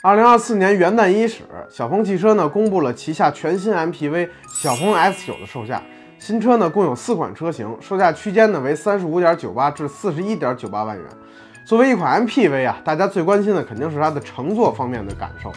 二零二四年元旦伊始，小鹏汽车呢公布了旗下全新 MPV 小鹏 X 九的售价。新车呢共有四款车型，售价区间呢为三十五点九八至四十一点九八万元。作为一款 MPV 啊，大家最关心的肯定是它的乘坐方面的感受。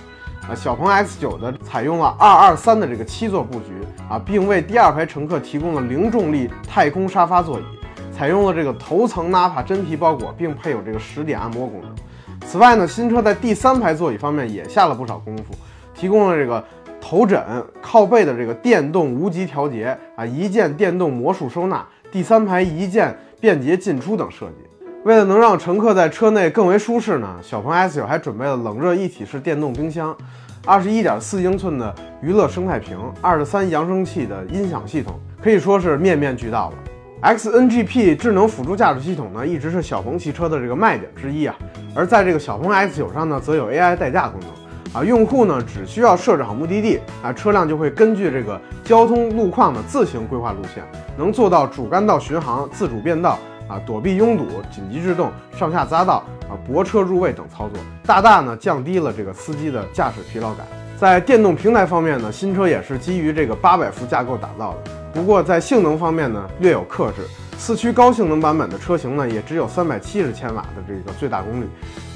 啊，小鹏 X 九的采用了二二三的这个七座布局啊，并为第二排乘客提供了零重力太空沙发座椅，采用了这个头层 Napa 真皮包裹，并配有这个十点按摩功能。此外呢，新车在第三排座椅方面也下了不少功夫，提供了这个头枕、靠背的这个电动无级调节啊，一键电动魔术收纳，第三排一键便捷进出等设计。为了能让乘客在车内更为舒适呢，小鹏 S9 还准备了冷热一体式电动冰箱，二十一点四英寸的娱乐生态屏，二十三扬声器的音响系统，可以说是面面俱到了。XNGP 智能辅助驾驶系统呢，一直是小鹏汽车的这个卖点之一啊。而在这个小鹏 X9 上呢，则有 AI 代驾功能啊。用户呢只需要设置好目的地啊，车辆就会根据这个交通路况呢自行规划路线，能做到主干道巡航、自主变道啊、躲避拥堵、紧急制动、上下匝道啊、泊车入位等操作，大大呢降低了这个司机的驾驶疲劳感。在电动平台方面呢，新车也是基于这个八百伏架构打造的。不过在性能方面呢，略有克制。四驱高性能版本的车型呢，也只有三百七十千瓦的这个最大功率，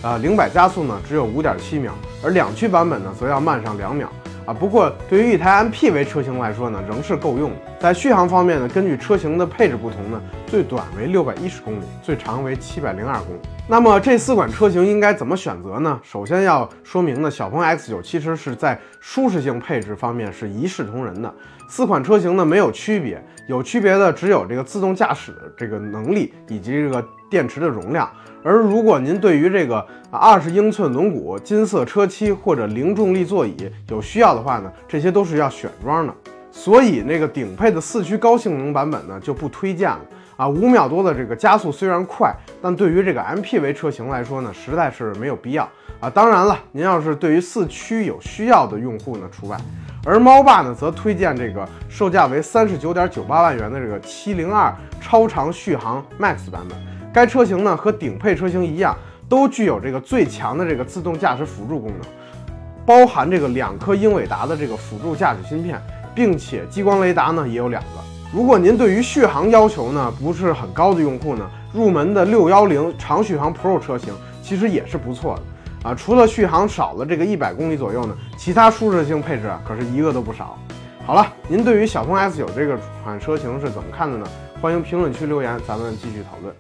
呃，零百加速呢只有五点七秒，而两驱版本呢则要慢上两秒。啊，不过对于一台 MPV 车型来说呢，仍是够用的。在续航方面呢，根据车型的配置不同呢，最短为六百一十公里，最长为七百零二公里。那么这四款车型应该怎么选择呢？首先要说明呢，小鹏 X9 其实是在舒适性配置方面是一视同仁的。四款车型呢没有区别，有区别的只有这个自动驾驶的这个能力以及这个电池的容量。而如果您对于这个二十英寸轮毂、金色车漆或者零重力座椅有需要的话呢，这些都是要选装的。所以那个顶配的四驱高性能版本呢就不推荐了啊。五秒多的这个加速虽然快，但对于这个 MPV 车型来说呢，实在是没有必要啊。当然了，您要是对于四驱有需要的用户呢除外。而猫爸呢则推荐这个售价为三十九点九八万元的这个七零二超长续航 Max 版本。该车型呢和顶配车型一样，都具有这个最强的这个自动驾驶辅助功能，包含这个两颗英伟达的这个辅助驾驶芯片，并且激光雷达呢也有两个。如果您对于续航要求呢不是很高的用户呢，入门的六幺零长续航 Pro 车型其实也是不错的啊。除了续航少了这个一百公里左右呢，其他舒适性配置啊可是一个都不少。好了，您对于小鹏 S9 这个款车型是怎么看的呢？欢迎评论区留言，咱们继续讨论。